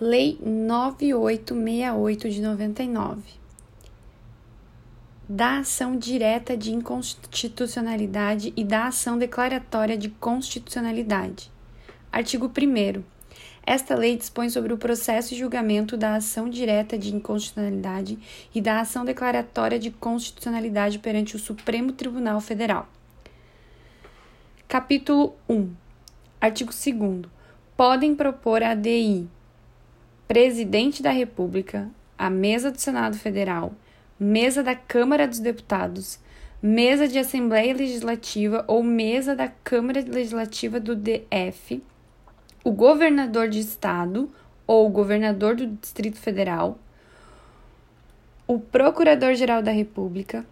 Lei 9868 de 99. Da ação direta de inconstitucionalidade e da ação declaratória de constitucionalidade. Artigo 1. Esta lei dispõe sobre o processo e julgamento da ação direta de inconstitucionalidade e da ação declaratória de constitucionalidade perante o Supremo Tribunal Federal. Capítulo 1. Artigo 2. Podem propor a ADI Presidente da República, a mesa do Senado Federal, mesa da Câmara dos Deputados, mesa de Assembleia Legislativa ou mesa da Câmara Legislativa do DF, o governador de estado ou governador do Distrito Federal, o Procurador-Geral da República,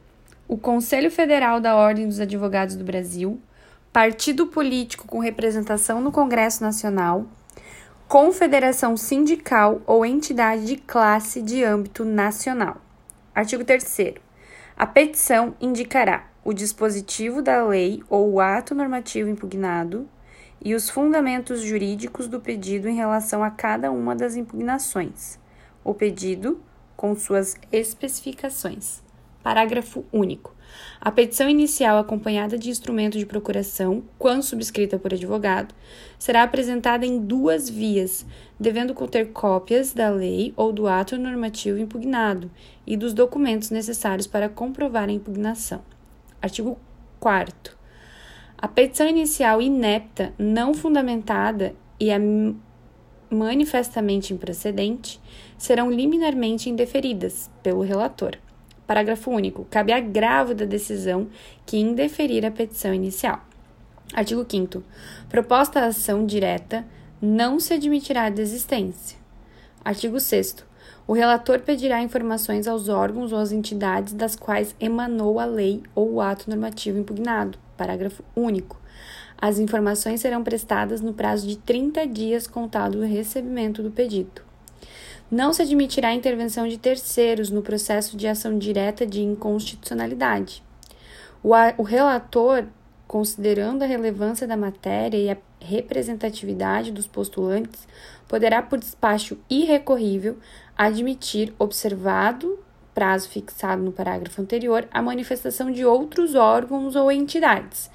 o Conselho Federal da Ordem dos Advogados do Brasil, partido político com representação no Congresso Nacional, confederação sindical ou entidade de classe de âmbito nacional. Artigo 3. A petição indicará o dispositivo da lei ou o ato normativo impugnado e os fundamentos jurídicos do pedido em relação a cada uma das impugnações. O pedido com suas especificações. Parágrafo único. A petição inicial, acompanhada de instrumento de procuração, quando subscrita por advogado, será apresentada em duas vias, devendo conter cópias da lei ou do ato normativo impugnado e dos documentos necessários para comprovar a impugnação. Artigo 4. A petição inicial inepta, não fundamentada e a manifestamente improcedente serão liminarmente indeferidas pelo relator. Parágrafo único. Cabe agravo da decisão que indeferir a petição inicial. Artigo 5. Proposta a ação direta não se admitirá a desistência. Artigo 6. O relator pedirá informações aos órgãos ou às entidades das quais emanou a lei ou o ato normativo impugnado. Parágrafo único. As informações serão prestadas no prazo de 30 dias contado do recebimento do pedido. Não se admitirá a intervenção de terceiros no processo de ação direta de inconstitucionalidade. O, o relator, considerando a relevância da matéria e a representatividade dos postulantes, poderá, por despacho irrecorrível, admitir, observado prazo fixado no parágrafo anterior, a manifestação de outros órgãos ou entidades.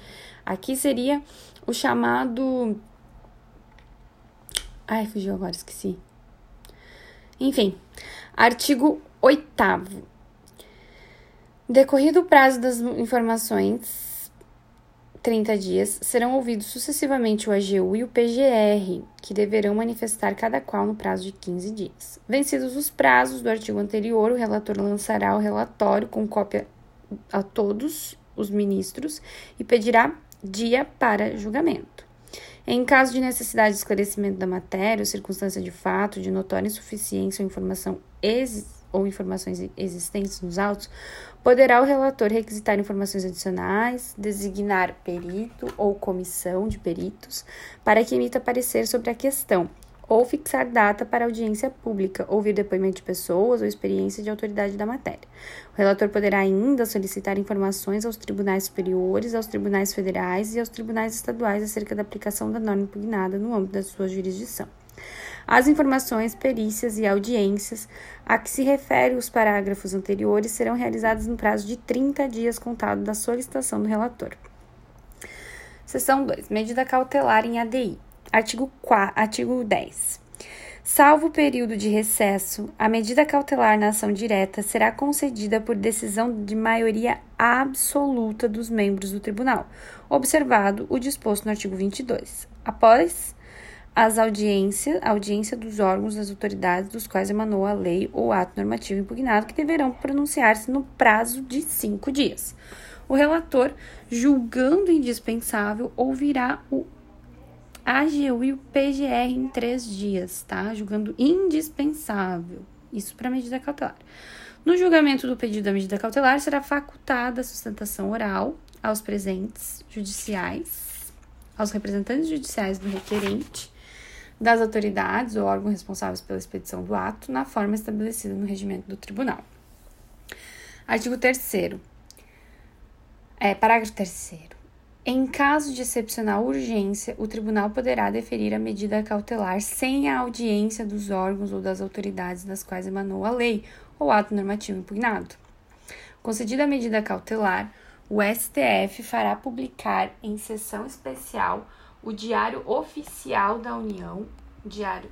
Aqui seria o chamado. Ai, fugiu agora, esqueci. Enfim, artigo 8. Decorrido o prazo das informações, 30 dias, serão ouvidos sucessivamente o AGU e o PGR, que deverão manifestar cada qual no prazo de 15 dias. Vencidos os prazos do artigo anterior, o relator lançará o relatório com cópia a todos os ministros e pedirá dia para julgamento. Em caso de necessidade de esclarecimento da matéria ou circunstância de fato de notória insuficiência ou informação ou informações existentes nos autos, poderá o relator requisitar informações adicionais, designar perito ou comissão de peritos para que emita parecer sobre a questão, ou fixar data para audiência pública, ouvir depoimento de pessoas ou experiência de autoridade da matéria. O relator poderá ainda solicitar informações aos tribunais superiores, aos tribunais federais e aos tribunais estaduais acerca da aplicação da norma impugnada no âmbito da sua jurisdição. As informações, perícias e audiências a que se refere os parágrafos anteriores serão realizadas no prazo de 30 dias contado da solicitação do relator. Seção 2. Medida cautelar em ADI. Artigo, 4, artigo 10. Salvo o período de recesso, a medida cautelar na ação direta será concedida por decisão de maioria absoluta dos membros do tribunal, observado o disposto no artigo 22. Após as audiências, a audiência dos órgãos das autoridades dos quais emanou a lei ou ato normativo impugnado, que deverão pronunciar-se no prazo de cinco dias. O relator, julgando indispensável, ouvirá o AGU e o PGR em três dias, tá? Julgando indispensável. Isso para medida cautelar. No julgamento do pedido da medida cautelar, será facultada a sustentação oral aos presentes judiciais, aos representantes judiciais do requerente, das autoridades ou órgãos responsáveis pela expedição do ato, na forma estabelecida no regimento do tribunal. Artigo 3. É, parágrafo 3. Em caso de excepcional urgência, o tribunal poderá deferir a medida cautelar sem a audiência dos órgãos ou das autoridades das quais emanou a lei ou ato normativo impugnado. Concedida a medida cautelar, o STF fará publicar em sessão especial o Diário Oficial da União, diário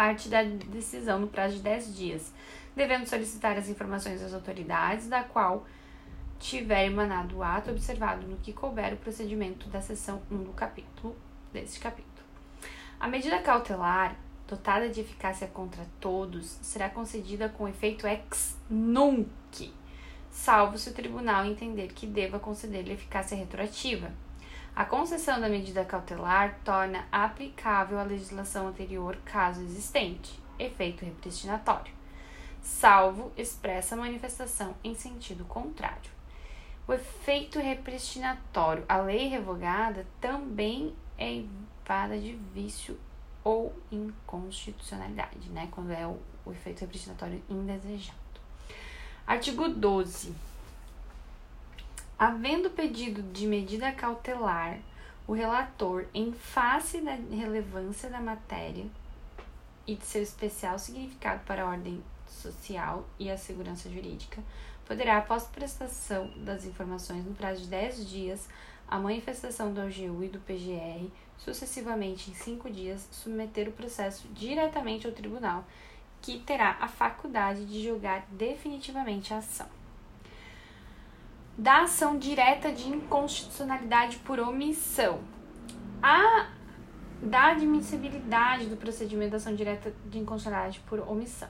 parte da decisão no prazo de 10 dias, devendo solicitar as informações das autoridades da qual tiver emanado o ato observado no que couber o procedimento da seção 1 do capítulo deste capítulo. A medida cautelar, dotada de eficácia contra todos, será concedida com efeito ex nunc, salvo se o tribunal entender que deva conceder-lhe eficácia retroativa. A concessão da medida cautelar torna aplicável a legislação anterior, caso existente, efeito repristinatório, salvo expressa manifestação em sentido contrário. O efeito repristinatório, a lei revogada, também é invada de vício ou inconstitucionalidade, né? Quando é o, o efeito repristinatório indesejado. Artigo 12. Havendo pedido de medida cautelar, o relator, em face da relevância da matéria e de seu especial significado para a ordem social e a segurança jurídica, poderá, após prestação das informações no prazo de 10 dias, a manifestação do AGU e do PGR, sucessivamente em 5 dias, submeter o processo diretamente ao tribunal, que terá a faculdade de julgar definitivamente a ação. Da ação direta de inconstitucionalidade por omissão. A da admissibilidade do procedimento da ação direta de inconstitucionalidade por omissão.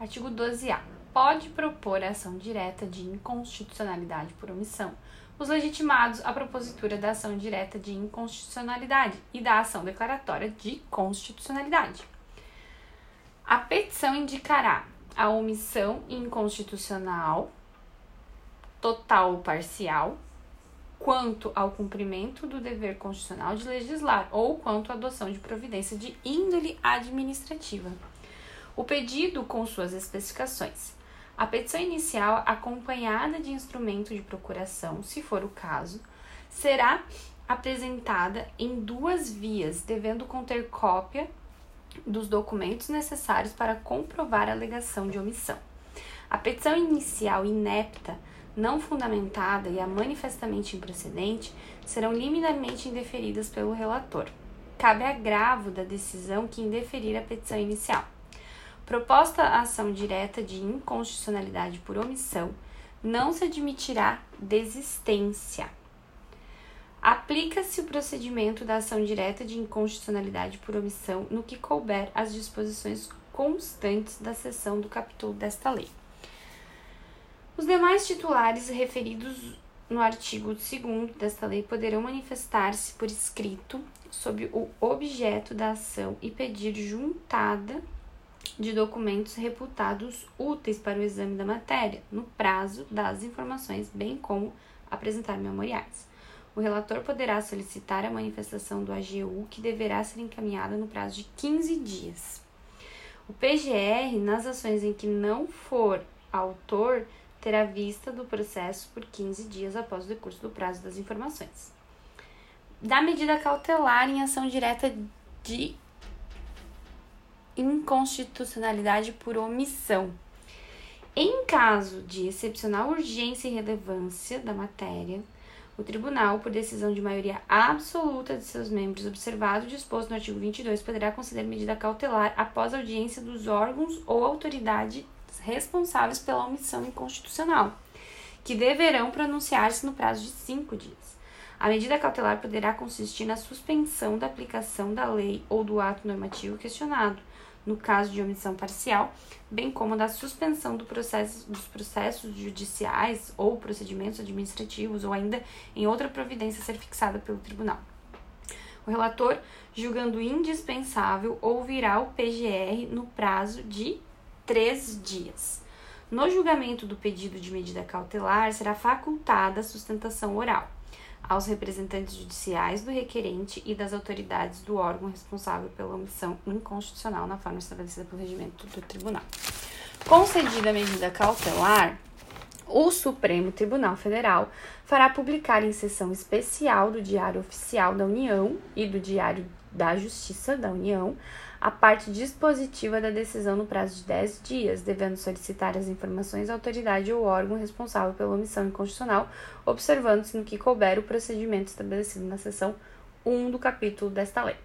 Artigo 12A pode propor ação direta de inconstitucionalidade por omissão os legitimados à propositura da ação direta de inconstitucionalidade e da ação declaratória de constitucionalidade. A petição indicará a omissão inconstitucional, total ou parcial, quanto ao cumprimento do dever constitucional de legislar ou quanto à adoção de providência de índole administrativa. O pedido com suas especificações a petição inicial, acompanhada de instrumento de procuração, se for o caso, será apresentada em duas vias, devendo conter cópia dos documentos necessários para comprovar a alegação de omissão. A petição inicial inepta, não fundamentada e a manifestamente improcedente serão liminarmente indeferidas pelo relator. Cabe agravo da decisão que indeferir a petição inicial. Proposta a ação direta de inconstitucionalidade por omissão, não se admitirá desistência. Aplica-se o procedimento da ação direta de inconstitucionalidade por omissão no que couber as disposições constantes da seção do capítulo desta lei. Os demais titulares referidos no artigo 2 desta lei poderão manifestar-se por escrito sobre o objeto da ação e pedir juntada de documentos reputados úteis para o exame da matéria, no prazo das informações, bem como apresentar memoriais. O relator poderá solicitar a manifestação do AGU, que deverá ser encaminhada no prazo de 15 dias. O PGR, nas ações em que não for autor, terá vista do processo por 15 dias após o decurso do prazo das informações. Da medida cautelar em ação direta de inconstitucionalidade por omissão. Em caso de excepcional urgência e relevância da matéria, o tribunal, por decisão de maioria absoluta de seus membros, observado o disposto no artigo 22, poderá conceder medida cautelar após audiência dos órgãos ou autoridades responsáveis pela omissão inconstitucional, que deverão pronunciar-se no prazo de cinco dias. A medida cautelar poderá consistir na suspensão da aplicação da lei ou do ato normativo questionado, no caso de omissão parcial, bem como da suspensão do processo, dos processos judiciais ou procedimentos administrativos ou ainda em outra providência a ser fixada pelo tribunal. O relator, julgando indispensável, ouvirá o PGR no prazo de três dias. No julgamento do pedido de medida cautelar, será facultada a sustentação oral aos representantes judiciais do requerente e das autoridades do órgão responsável pela omissão inconstitucional na forma estabelecida pelo regimento do tribunal. Concedida a medida cautelar, o Supremo Tribunal Federal fará publicar em sessão especial do Diário Oficial da União e do Diário da Justiça da União a parte dispositiva da decisão no prazo de 10 dias, devendo solicitar as informações à autoridade ou órgão responsável pela omissão inconstitucional, observando-se no que couber o procedimento estabelecido na seção 1 do capítulo desta lei.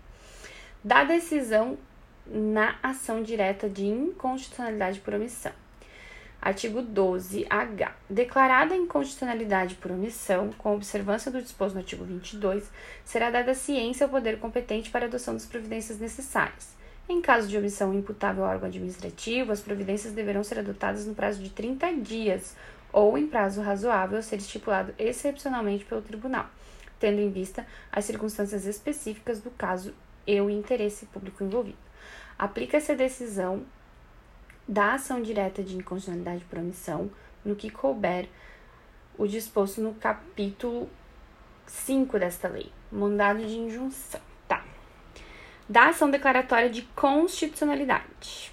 Da decisão na ação direta de inconstitucionalidade por omissão. Artigo 12H. Declarada a inconstitucionalidade por omissão, com observância do disposto no artigo 22, será dada ciência ao poder competente para adoção das providências necessárias. Em caso de omissão imputável ao órgão administrativo, as providências deverão ser adotadas no prazo de 30 dias ou em prazo razoável a ser estipulado excepcionalmente pelo tribunal, tendo em vista as circunstâncias específicas do caso e o interesse público envolvido. Aplica-se a decisão da ação direta de inconstitucionalidade por omissão no que couber o disposto no capítulo 5 desta lei, mandado de injunção da ação declaratória de constitucionalidade.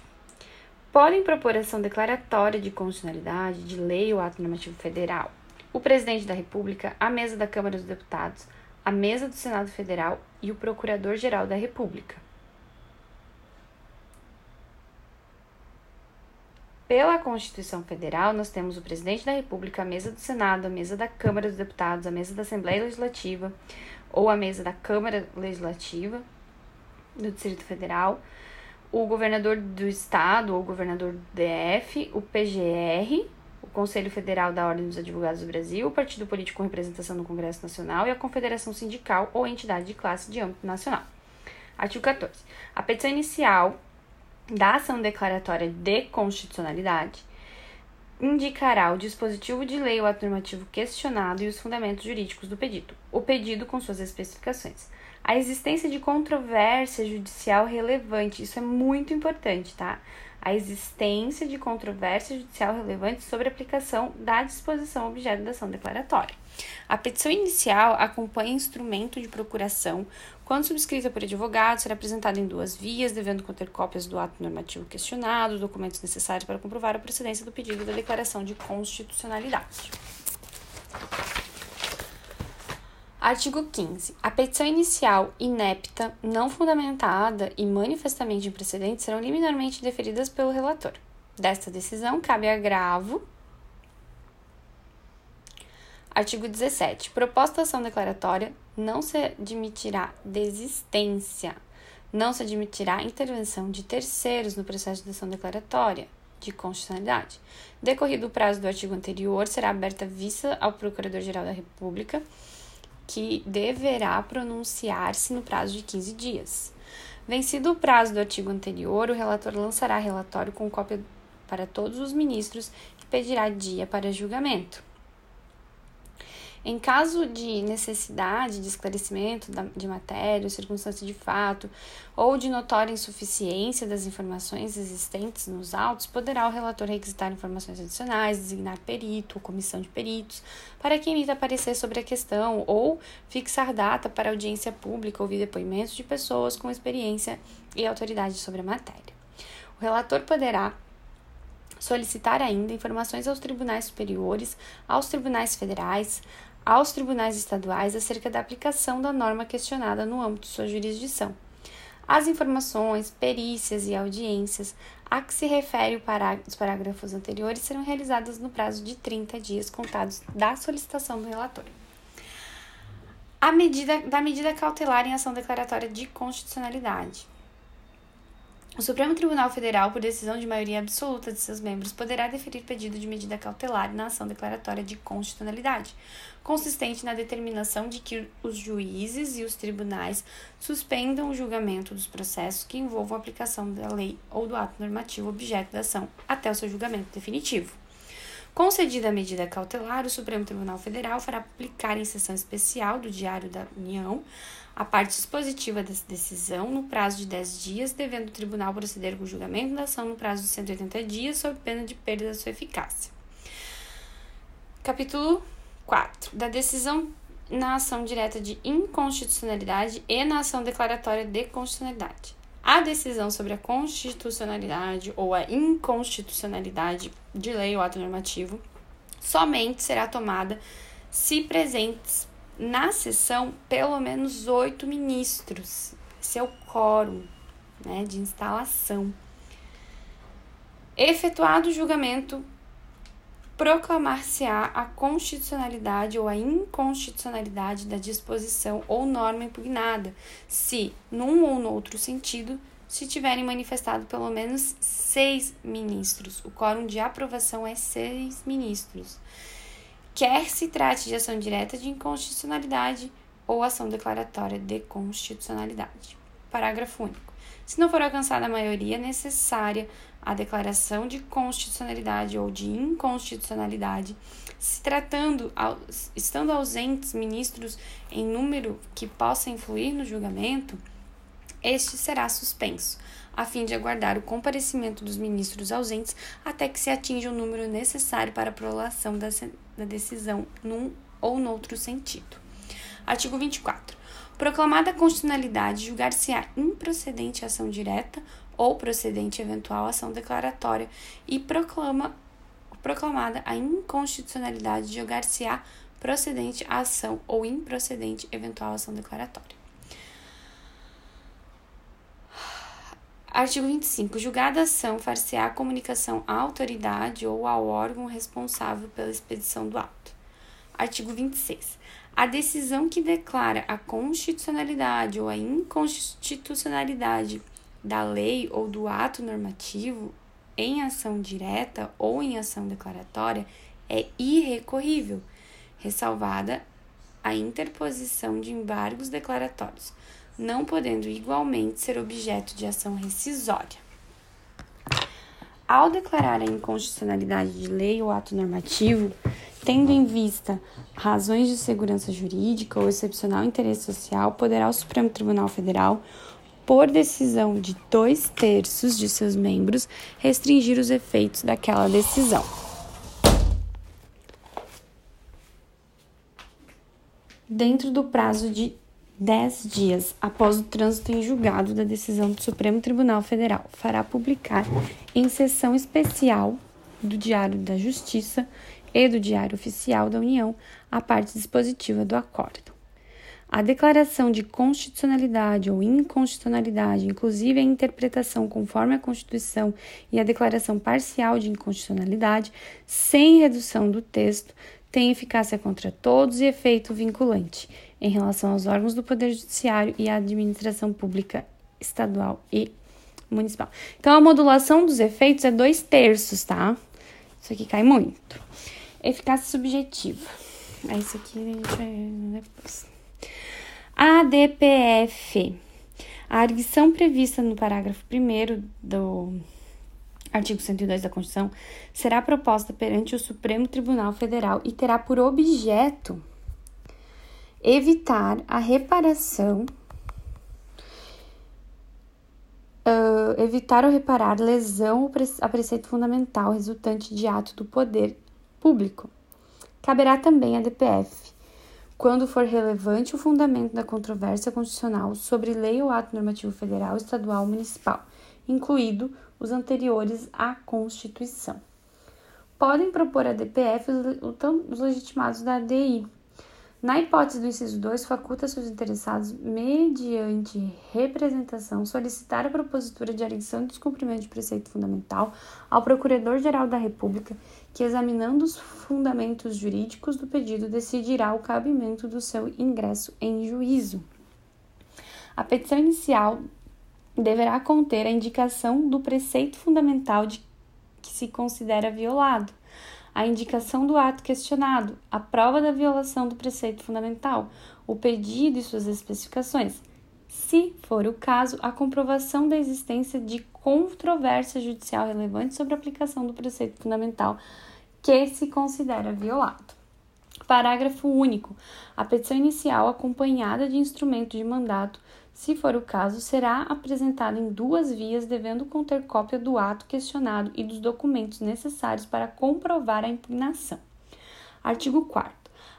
Podem propor ação declaratória de constitucionalidade de lei ou ato normativo federal o presidente da República, a mesa da Câmara dos Deputados, a mesa do Senado Federal e o Procurador-Geral da República. Pela Constituição Federal, nós temos o presidente da República, a mesa do Senado, a mesa da Câmara dos Deputados, a mesa da Assembleia Legislativa ou a mesa da Câmara Legislativa, do Distrito Federal, o governador do estado ou governador do DF, o PGR, o Conselho Federal da Ordem dos Advogados do Brasil, o partido político com representação no Congresso Nacional e a Confederação Sindical ou entidade de classe de âmbito nacional. Artigo 14. A petição inicial da ação declaratória de constitucionalidade indicará o dispositivo de lei ou ato normativo questionado e os fundamentos jurídicos do pedido, o pedido com suas especificações a existência de controvérsia judicial relevante. Isso é muito importante, tá? A existência de controvérsia judicial relevante sobre a aplicação da disposição objeto da ação declaratória. A petição inicial acompanha instrumento de procuração. Quando subscrita por advogado, será apresentada em duas vias, devendo conter cópias do ato normativo questionado, documentos necessários para comprovar a procedência do pedido da declaração de constitucionalidade. Artigo 15. A petição inicial inepta, não fundamentada e manifestamente imprecedente serão liminarmente deferidas pelo relator. Desta decisão, cabe agravo. Artigo 17. Proposta ação declaratória não se admitirá desistência, não se admitirá intervenção de terceiros no processo de ação declaratória de constitucionalidade. Decorrido o prazo do artigo anterior, será aberta vista ao Procurador-Geral da República que deverá pronunciar-se no prazo de 15 dias. Vencido o prazo do artigo anterior, o relator lançará relatório com cópia para todos os ministros e pedirá dia para julgamento. Em caso de necessidade de esclarecimento de matéria, circunstância de fato ou de notória insuficiência das informações existentes nos autos, poderá o relator requisitar informações adicionais, designar perito ou comissão de peritos para que emita parecer sobre a questão ou fixar data para audiência pública ouvir depoimentos de pessoas com experiência e autoridade sobre a matéria. O relator poderá solicitar ainda informações aos tribunais superiores, aos tribunais federais, aos tribunais estaduais acerca da aplicação da norma questionada no âmbito de sua jurisdição. As informações, perícias e audiências a que se refere os parágrafos anteriores serão realizadas no prazo de 30 dias contados da solicitação do relator. A medida da medida cautelar em ação declaratória de constitucionalidade. O Supremo Tribunal Federal, por decisão de maioria absoluta de seus membros, poderá deferir pedido de medida cautelar na ação declaratória de constitucionalidade, consistente na determinação de que os juízes e os tribunais suspendam o julgamento dos processos que envolvam a aplicação da lei ou do ato normativo objeto da ação até o seu julgamento definitivo. Concedida a medida cautelar, o Supremo Tribunal Federal fará publicar em sessão especial do Diário da União a parte dispositiva dessa decisão no prazo de 10 dias, devendo o tribunal proceder com o julgamento da ação no prazo de 180 dias, sob pena de perda da sua eficácia. Capítulo 4. Da decisão na ação direta de inconstitucionalidade e na ação declaratória de constitucionalidade. A decisão sobre a constitucionalidade ou a inconstitucionalidade de lei ou ato normativo somente será tomada se presentes na sessão pelo menos oito ministros. Esse é o quórum né, de instalação. Efetuado o julgamento, proclamar-se-á a constitucionalidade ou a inconstitucionalidade da disposição ou norma impugnada, se, num ou no outro sentido, se tiverem manifestado pelo menos seis ministros. O quórum de aprovação é seis ministros. Quer se trate de ação direta de inconstitucionalidade ou ação declaratória de constitucionalidade. Parágrafo único. Se não for alcançada a maioria necessária à declaração de constitucionalidade ou de inconstitucionalidade, se tratando, estando ausentes ministros em número que possa influir no julgamento, este será suspenso, a fim de aguardar o comparecimento dos ministros ausentes até que se atinja o número necessário para a prolação da, da decisão num ou noutro sentido. Artigo 24. Proclamada a constitucionalidade, julgar-se-á improcedente a ação direta ou procedente eventual ação declaratória e proclama, proclamada a inconstitucionalidade, julgar-se-á procedente a ação ou improcedente eventual ação declaratória. Artigo 25. Julgada a ação, far-se-á comunicação à autoridade ou ao órgão responsável pela expedição do ato. Artigo 26. A decisão que declara a constitucionalidade ou a inconstitucionalidade da lei ou do ato normativo em ação direta ou em ação declaratória é irrecorrível, ressalvada a interposição de embargos declaratórios não podendo igualmente ser objeto de ação rescisória. Ao declarar a inconstitucionalidade de lei ou ato normativo, tendo em vista razões de segurança jurídica ou excepcional interesse social, poderá o Supremo Tribunal Federal, por decisão de dois terços de seus membros, restringir os efeitos daquela decisão. Dentro do prazo de dez dias após o trânsito em julgado da decisão do Supremo Tribunal Federal, fará publicar em sessão especial do Diário da Justiça e do Diário Oficial da União a parte dispositiva do acordo. A declaração de constitucionalidade ou inconstitucionalidade, inclusive a interpretação conforme a Constituição e a declaração parcial de inconstitucionalidade, sem redução do texto, tem eficácia contra todos e efeito vinculante em relação aos órgãos do Poder Judiciário e à administração pública estadual e municipal. Então, a modulação dos efeitos é dois terços, tá? Isso aqui cai muito. Eficácia subjetiva. É isso aqui a gente vai depois. ADPF. A arguição prevista no parágrafo 1 do artigo 102 da Constituição será proposta perante o Supremo Tribunal Federal e terá por objeto evitar a reparação, uh, evitar ou reparar lesão a preceito fundamental resultante de ato do poder público. Caberá também à DPF, quando for relevante o fundamento da controvérsia constitucional sobre lei ou ato normativo federal, estadual ou municipal, incluído os anteriores à Constituição. Podem propor a DPF os legitimados da ADI, na hipótese do inciso 2, faculta seus interessados, mediante representação, solicitar a propositura de arguição de descumprimento de preceito fundamental ao Procurador-Geral da República, que, examinando os fundamentos jurídicos do pedido, decidirá o cabimento do seu ingresso em juízo. A petição inicial deverá conter a indicação do preceito fundamental de que se considera violado a indicação do ato questionado, a prova da violação do preceito fundamental, o pedido e suas especificações. Se for o caso, a comprovação da existência de controvérsia judicial relevante sobre a aplicação do preceito fundamental que se considera violado. Parágrafo único. A petição inicial, acompanhada de instrumento de mandato, se for o caso, será apresentada em duas vias, devendo conter cópia do ato questionado e dos documentos necessários para comprovar a impugnação. Artigo 4.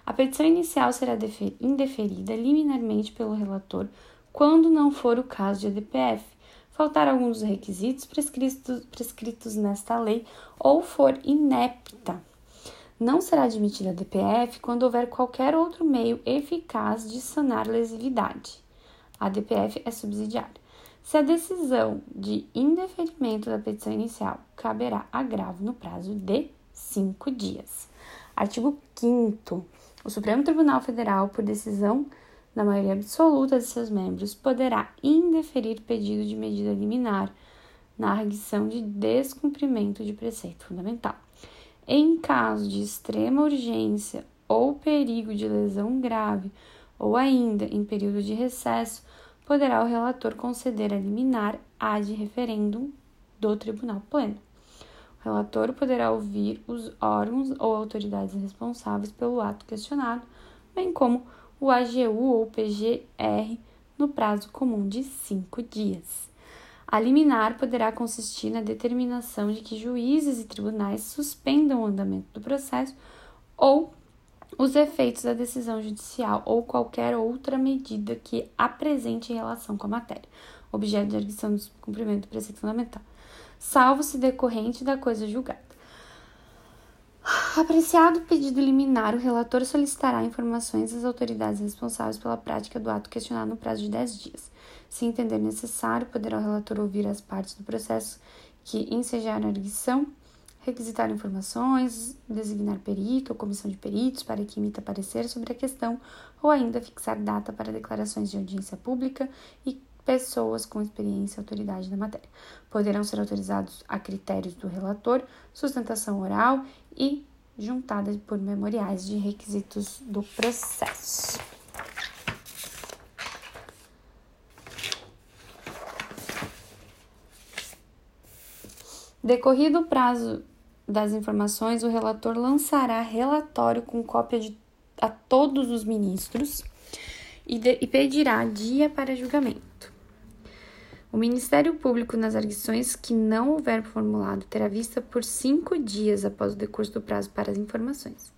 A petição inicial será indeferida liminarmente pelo relator quando não for o caso de ADPF, faltar alguns dos requisitos prescritos, prescritos nesta lei ou for inepta Não será admitida a DPF quando houver qualquer outro meio eficaz de sanar lesividade. A DPF é subsidiária. Se a decisão de indeferimento da petição inicial caberá agravo no prazo de cinco dias. Artigo 5. O Supremo Tribunal Federal, por decisão da maioria absoluta de seus membros, poderá indeferir pedido de medida liminar na arguição de descumprimento de preceito fundamental. Em caso de extrema urgência ou perigo de lesão grave, ou ainda em período de recesso, poderá o relator conceder a liminar ad referendum do Tribunal Pleno. O relator poderá ouvir os órgãos ou autoridades responsáveis pelo ato questionado, bem como o AGU ou PGR no prazo comum de cinco dias. A liminar poderá consistir na determinação de que juízes e tribunais suspendam o andamento do processo ou os efeitos da decisão judicial ou qualquer outra medida que apresente relação com a matéria, objeto de arguição do cumprimento do preceito fundamental, salvo se decorrente da coisa julgada. Apreciado o pedido liminar, o relator solicitará informações às autoridades responsáveis pela prática do ato questionado no prazo de 10 dias. Se entender necessário, poderá o relator ouvir as partes do processo que ensejaram a arguição requisitar informações, designar perito ou comissão de peritos para que emita parecer sobre a questão, ou ainda fixar data para declarações de audiência pública e pessoas com experiência e autoridade na matéria. Poderão ser autorizados a critérios do relator, sustentação oral e juntada por memoriais de requisitos do processo. Decorrido o prazo das informações, o relator lançará relatório com cópia de, a todos os ministros e, de, e pedirá dia para julgamento. O Ministério Público, nas arguições que não houver formulado, terá vista por cinco dias após o decurso do prazo para as informações.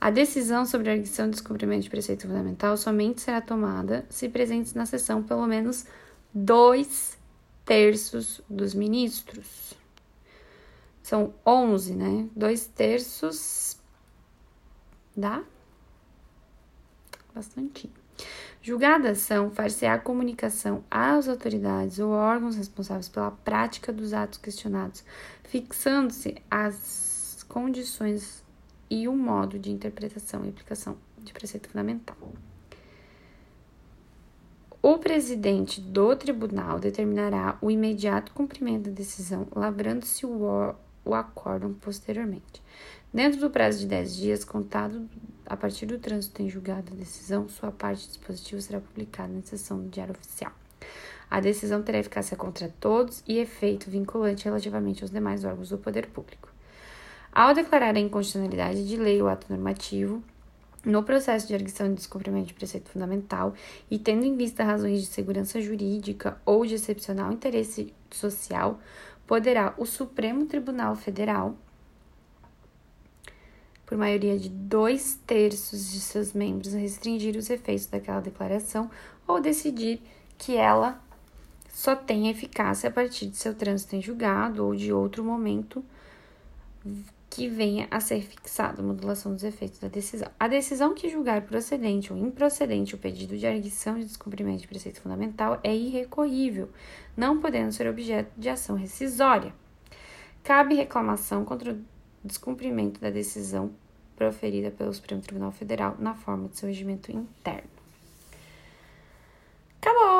A decisão sobre a arguição de descumprimento de preceito fundamental somente será tomada se presentes na sessão pelo menos dois terços dos ministros. São 11, né? Dois terços dá bastante. Julgada ação, far-se-á comunicação às autoridades ou órgãos responsáveis pela prática dos atos questionados, fixando-se as condições e o modo de interpretação e aplicação de preceito fundamental. O presidente do tribunal determinará o imediato cumprimento da decisão, lavrando-se o o acórdão posteriormente. Dentro do prazo de 10 dias, contado a partir do trânsito em julgado da decisão, sua parte dispositiva será publicada na seção do Diário Oficial. A decisão terá eficácia contra todos e efeito vinculante relativamente aos demais órgãos do poder público. Ao declarar a inconstitucionalidade de lei ou ato normativo, no processo de arguição de descumprimento de preceito fundamental e tendo em vista razões de segurança jurídica ou de excepcional interesse social, poderá o Supremo Tribunal Federal, por maioria de dois terços de seus membros, restringir os efeitos daquela declaração ou decidir que ela só tem eficácia a partir de seu trânsito em julgado ou de outro momento que venha a ser fixado, modulação dos efeitos da decisão. A decisão que julgar procedente ou improcedente o pedido de arguição de descumprimento de preceito fundamental é irrecorrível, não podendo ser objeto de ação rescisória. Cabe reclamação contra o descumprimento da decisão proferida pelo Supremo Tribunal Federal na forma de seu regimento interno. Acabou!